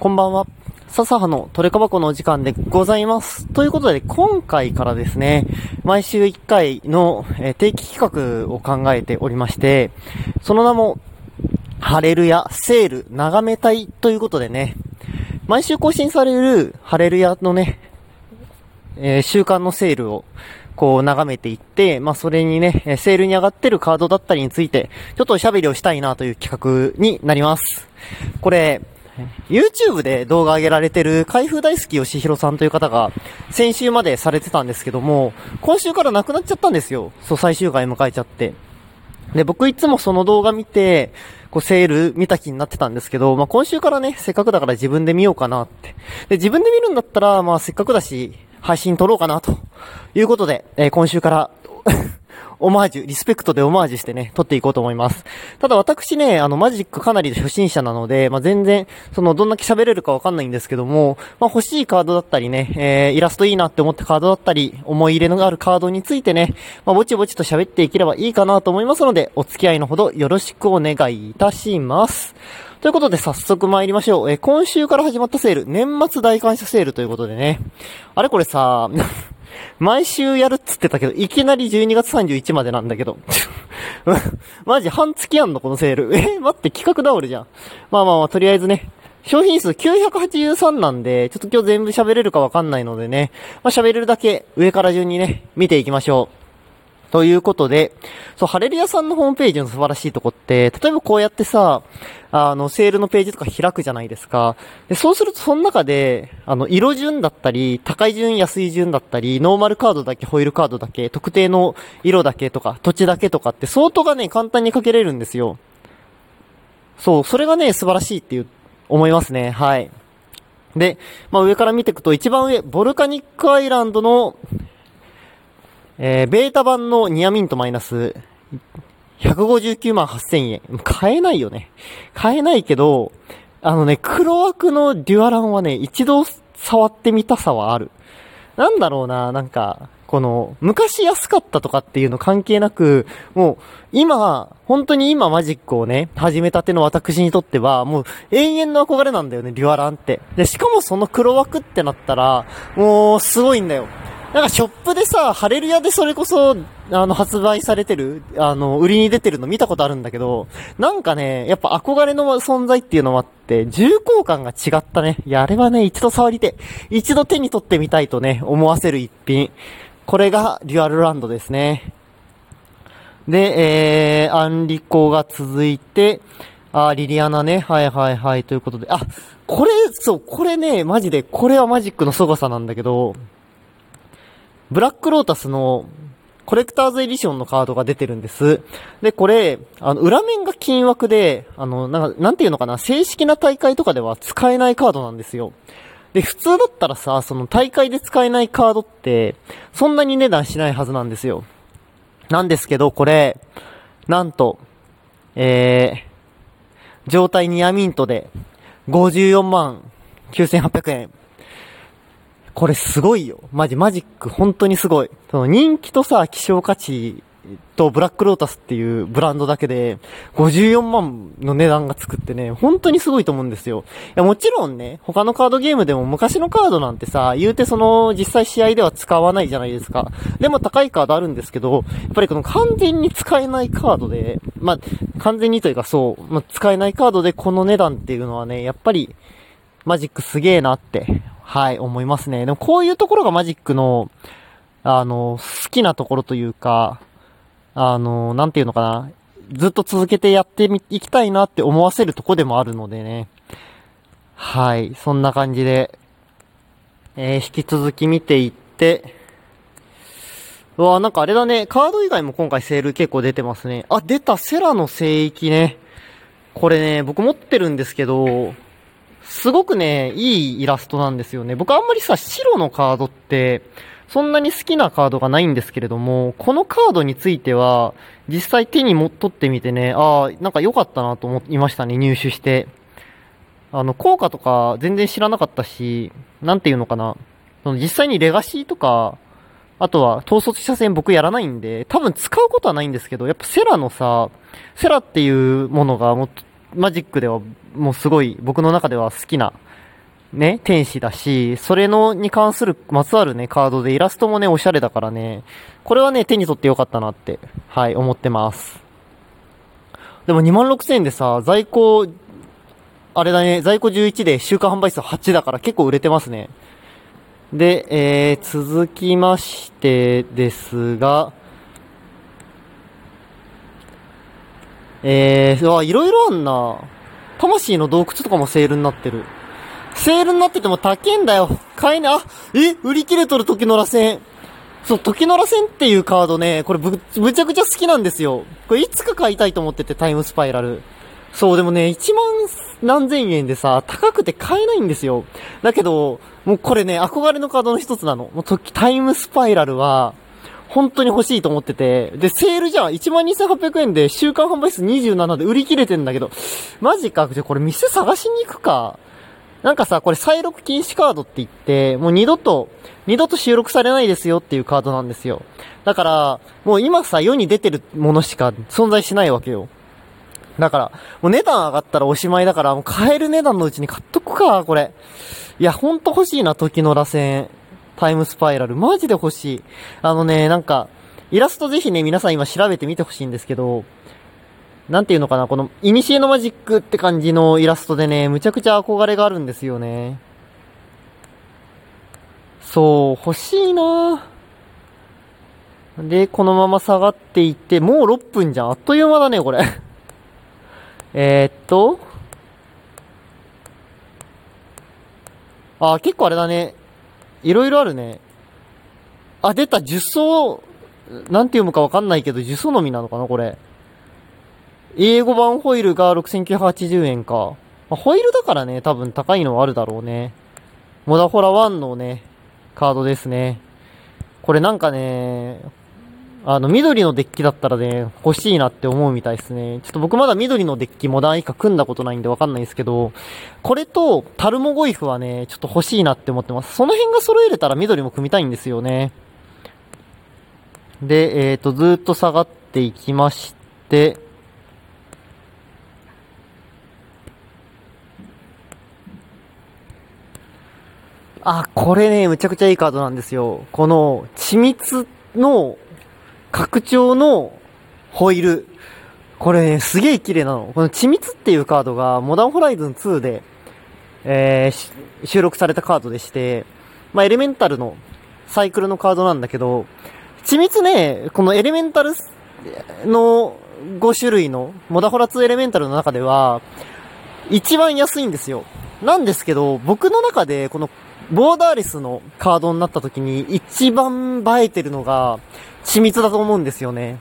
こんばんは。笹葉のトレカ箱のお時間でございます。ということで、今回からですね、毎週1回の、定期企画を考えておりまして、その名も、ハレルヤセール眺めたいということでね、毎週更新されるハレルヤのね、えー週間のセールを、こう眺めていって、まあ、それにね、セールに上がってるカードだったりについて、ちょっとおしゃべりをしたいなという企画になります。これ、YouTube で動画上げられてる開封大好き吉弘さんという方が先週までされてたんですけども、今週からなくなっちゃったんですよ。そう、最終回迎えちゃって。で、僕いつもその動画見て、こうセール見た気になってたんですけど、まあ今週からね、せっかくだから自分で見ようかなって。で、自分で見るんだったら、まあせっかくだし、配信撮ろうかなということで、えー今週から、オマージュ、リスペクトでオマージュしてね、撮っていこうと思います。ただ私ね、あの、マジックかなり初心者なので、まあ、全然、その、どんだけ喋れるかわかんないんですけども、まあ、欲しいカードだったりね、えー、イラストいいなって思ったカードだったり、思い入れのあるカードについてね、まあ、ぼちぼちと喋っていければいいかなと思いますので、お付き合いのほどよろしくお願いいたします。ということで早速参りましょう。えー今週から始まったセール、年末大感謝セールということでね。あれこれさ、毎週やるっつってたけど、いきなり12月31までなんだけど。マジ半月やんのこのセール。え待って企画倒れじゃん。まあまあまあ、とりあえずね。商品数983なんで、ちょっと今日全部喋れるかわかんないのでね。まあ喋れるだけ上から順にね、見ていきましょう。ということで、そう、ハレルヤさんのホームページの素晴らしいとこって、例えばこうやってさ、あの、セールのページとか開くじゃないですか。で、そうするとその中で、あの、色順だったり、高い順、安い順だったり、ノーマルカードだけ、ホイールカードだけ、特定の色だけとか、土地だけとかって、相当がね、簡単にかけれるんですよ。そう、それがね、素晴らしいっていう、思いますね。はい。で、まあ上から見ていくと、一番上、ボルカニックアイランドの、えー、ベータ版のニアミントマイナス、159万8000円。買えないよね。買えないけど、あのね、黒枠のデュアランはね、一度触ってみたさはある。なんだろうな、なんか、この、昔安かったとかっていうの関係なく、もう、今、本当に今マジックをね、始めたての私にとっては、もう、永遠の憧れなんだよね、デュアランって。で、しかもその黒枠ってなったら、もう、すごいんだよ。なんかショップでさ、ハレルヤでそれこそ、あの、発売されてる、あの、売りに出てるの見たことあるんだけど、なんかね、やっぱ憧れの存在っていうのもあって、重厚感が違ったね。いや、あれはね、一度触りて、一度手に取ってみたいとね、思わせる一品。これが、デュアルランドですね。で、えー、アンリコが続いて、あ、リリアナね。はいはいはい。ということで。あ、これ、そう、これね、マジで、これはマジックの凄さなんだけど、ブラックロータスのコレクターズエディションのカードが出てるんです。で、これ、あの、裏面が金枠で、あの、なんか、なんていうのかな、正式な大会とかでは使えないカードなんですよ。で、普通だったらさ、その大会で使えないカードって、そんなに値段しないはずなんですよ。なんですけど、これ、なんと、えー、状態ニアミントで、54万9800円。これすごいよ。マジ、マジック、本当にすごい。その人気とさ、希少価値とブラックロータスっていうブランドだけで、54万の値段がつくってね、本当にすごいと思うんですよ。いや、もちろんね、他のカードゲームでも昔のカードなんてさ、言うてその、実際試合では使わないじゃないですか。でも高いカードあるんですけど、やっぱりこの完全に使えないカードで、まあ、完全にというかそう、まあ、使えないカードでこの値段っていうのはね、やっぱり、マジックすげえなって、はい、思いますね。でもこういうところがマジックの、あの、好きなところというか、あの、なんていうのかな。ずっと続けてやって、いきたいなって思わせるとこでもあるのでね。はい、そんな感じで、えー、引き続き見ていって、うわなんかあれだね、カード以外も今回セール結構出てますね。あ、出た、セラの聖域ね。これね、僕持ってるんですけど、すごくね、いいイラストなんですよね。僕あんまりさ、白のカードって、そんなに好きなカードがないんですけれども、このカードについては、実際手にも取ってみてね、ああ、なんか良かったなと思いましたね、入手して。あの、効果とか全然知らなかったし、なんていうのかな。その実際にレガシーとか、あとは、統率車線僕やらないんで、多分使うことはないんですけど、やっぱセラのさ、セラっていうものがもう、マジックではもうすごい僕の中では好きなね、天使だし、それの、に関する、まつわるね、カードでイラストもね、おしゃれだからね、これはね、手に取ってよかったなって、はい、思ってます。でも2万6000円でさ、在庫、あれだね、在庫11で週間販売数8だから結構売れてますね。で、えー、続きましてですが、えー、わ、いろいろあんな。魂の洞窟とかもセールになってる。セールになってても高えんだよ。買えなね、あ、え売り切れとる時の螺旋。そう、時の螺旋っていうカードね、これぶ、むちゃくちゃ好きなんですよ。これいつか買いたいと思ってて、タイムスパイラル。そう、でもね、1万何千円でさ、高くて買えないんですよ。だけど、もうこれね、憧れのカードの一つなの。もう時、タイムスパイラルは、本当に欲しいと思ってて、で、セールじゃん !12,800 円で週間販売数27で売り切れてんだけど、マジかじゃ、これ店探しに行くか。なんかさ、これ再録禁止カードって言って、もう二度と、二度と収録されないですよっていうカードなんですよ。だから、もう今さ、世に出てるものしか存在しないわけよ。だから、もう値段上がったらおしまいだから、もう買える値段のうちに買っとくか、これ。いや、ほんと欲しいな、時の螺旋。タイムスパイラル。マジで欲しい。あのね、なんか、イラストぜひね、皆さん今調べてみてほしいんですけど、なんていうのかな、この、イニシエのマジックって感じのイラストでね、むちゃくちゃ憧れがあるんですよね。そう、欲しいなで、このまま下がっていって、もう6分じゃん。あっという間だね、これ えっと。あ、結構あれだね。いろいろあるね。あ、出た、樹層、なんて読むかわかんないけど、呪詛のみなのかな、これ。英語版ホイールが6980円か。まあ、ホイールだからね、多分高いのはあるだろうね。モダホラ1のね、カードですね。これなんかね、あの、緑のデッキだったらね、欲しいなって思うみたいですね。ちょっと僕まだ緑のデッキモダン以下組んだことないんでわかんないですけど、これとタルモゴイフはね、ちょっと欲しいなって思ってます。その辺が揃えれたら緑も組みたいんですよね。で、えっ、ー、と、ずっと下がっていきまして、あ、これね、むちゃくちゃいいカードなんですよ。この、緻密の拡張のホイール。これね、すげえ綺麗なの。この緻密っていうカードが、モダンホライズン2で、えー、収録されたカードでして、まあ、エレメンタルのサイクルのカードなんだけど、緻密ね、このエレメンタルの5種類の、モダホラ2エレメンタルの中では、一番安いんですよ。なんですけど、僕の中で、このボーダーレスのカードになった時に一番映えてるのが緻密だと思うんですよね。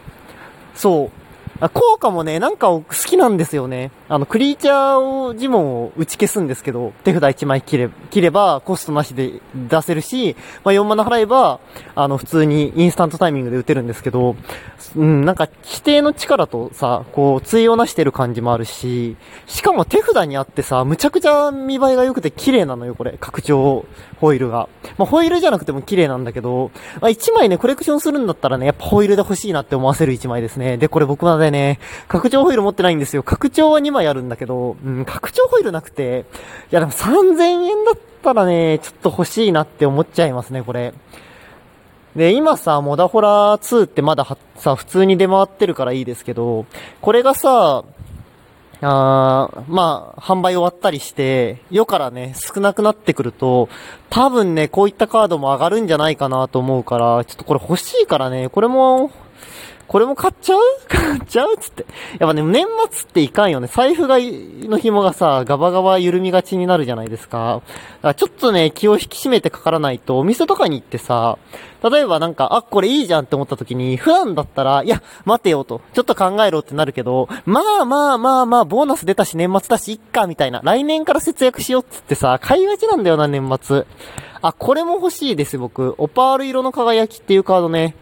そう。効果もね、なんか好きなんですよね。あの、クリーチャーを、呪文を打ち消すんですけど、手札1枚切れ、切ればコストなしで出せるし、まあ、4マナ払えば、あの、普通にインスタントタイミングで打てるんですけど、うん、なんか、規定の力とさ、こう、対応なしてる感じもあるし、しかも手札にあってさ、むちゃくちゃ見栄えが良くて綺麗なのよ、これ。拡張ホイールが。まあ、ホイールじゃなくても綺麗なんだけど、まあ、1枚ね、コレクションするんだったらね、やっぱホイールで欲しいなって思わせる1枚ですね。で、これ僕までね、拡張ホイール持ってないんですよ。拡張は2枚あるんだけど、うん、拡張ホイールなくて、いやでも3000円だったらね、ちょっと欲しいなって思っちゃいますね、これ。で、今さ、モダホラー2ってまださ、普通に出回ってるからいいですけど、これがさ、あまあ、販売終わったりして、世からね、少なくなってくると、多分ね、こういったカードも上がるんじゃないかなと思うから、ちょっとこれ欲しいからね、これも、これも買っちゃう？買っちゃうつって。やっぱね、年末っていかんよね。財布が、の紐がさ、ガバガバ緩みがちになるじゃないですか。だからちょっとね、気を引き締めてかからないと、お店とかに行ってさ、例えばなんか、あ、これいいじゃんって思った時に、普段だったら、いや、待てよと、ちょっと考えろってなるけど、まあまあまあまあ、ボーナス出たし年末だし、いっか、みたいな。来年から節約しようっつってさ、買いがちなんだよな、年末。あ、これも欲しいです、僕。オパール色の輝きっていうカードね。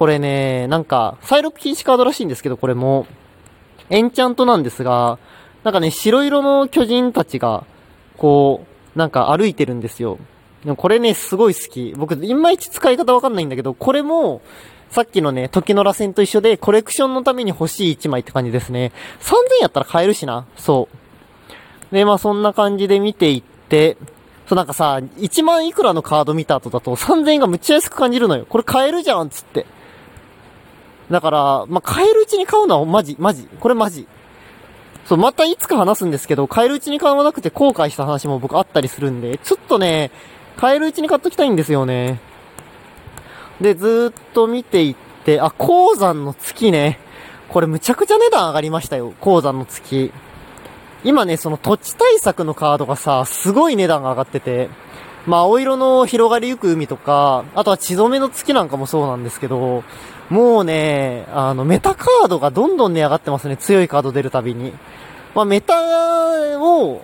これね、なんか、再録禁止カードらしいんですけど、これも、エンチャントなんですが、なんかね、白色の巨人たちが、こう、なんか歩いてるんですよ。でもこれね、すごい好き。僕、いまいち使い方わかんないんだけど、これも、さっきのね、時の螺旋と一緒で、コレクションのために欲しい1枚って感じですね。3000やったら買えるしな。そう。で、まあそんな感じで見ていっで、そうなんかさ、1万いくらのカード見た後だと3000円がむっちゃ安く感じるのよ。これ買えるじゃんつって。だから、まあ、買えるうちに買うのはマジ、マジ。これマジ。そう、またいつか話すんですけど、買えるうちに買わなくて後悔した話も僕あったりするんで、ちょっとね、買えるうちに買っときたいんですよね。で、ずーっと見ていって、あ、鉱山の月ね。これむちゃくちゃ値段上がりましたよ。鉱山の月。今ね、その土地対策のカードがさ、すごい値段が上がってて、まあ、青色の広がりゆく海とか、あとは血染めの月なんかもそうなんですけど、もうね、あの、メタカードがどんどん値上がってますね。強いカード出るたびに。まあ、メタを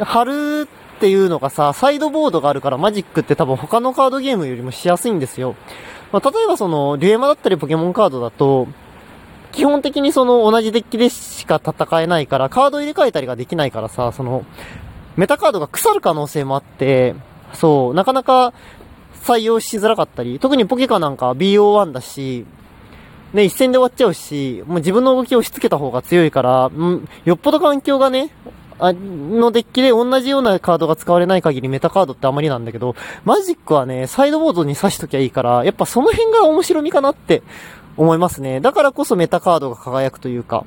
貼るっていうのがさ、サイドボードがあるからマジックって多分他のカードゲームよりもしやすいんですよ。まあ、例えばその、リュエマだったりポケモンカードだと、基本的にその同じデッキでしか戦えないから、カード入れ替えたりができないからさ、その、メタカードが腐る可能性もあって、そう、なかなか採用しづらかったり、特にポケカなんか BO1 だし、ね、一戦で終わっちゃうし、もう自分の動きを押しつけた方が強いから、うんよっぽど環境がね、あのデッキで同じようなカードが使われない限りメタカードってあまりなんだけど、マジックはね、サイドボードに刺しときゃいいから、やっぱその辺が面白みかなって思いますね。だからこそメタカードが輝くというか、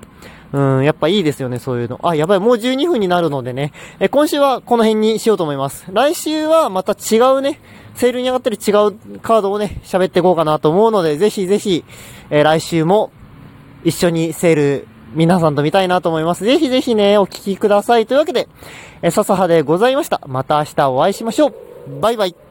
うん、やっぱいいですよね、そういうの。あ、やばい、もう12分になるのでね、え今週はこの辺にしようと思います。来週はまた違うね、セールに上がったり違うカードをね、喋っていこうかなと思うので、ぜひぜひ、えー、来週も一緒にセール皆さんと見たいなと思います。ぜひぜひね、お聞きください。というわけで、え、笹葉でございました。また明日お会いしましょう。バイバイ。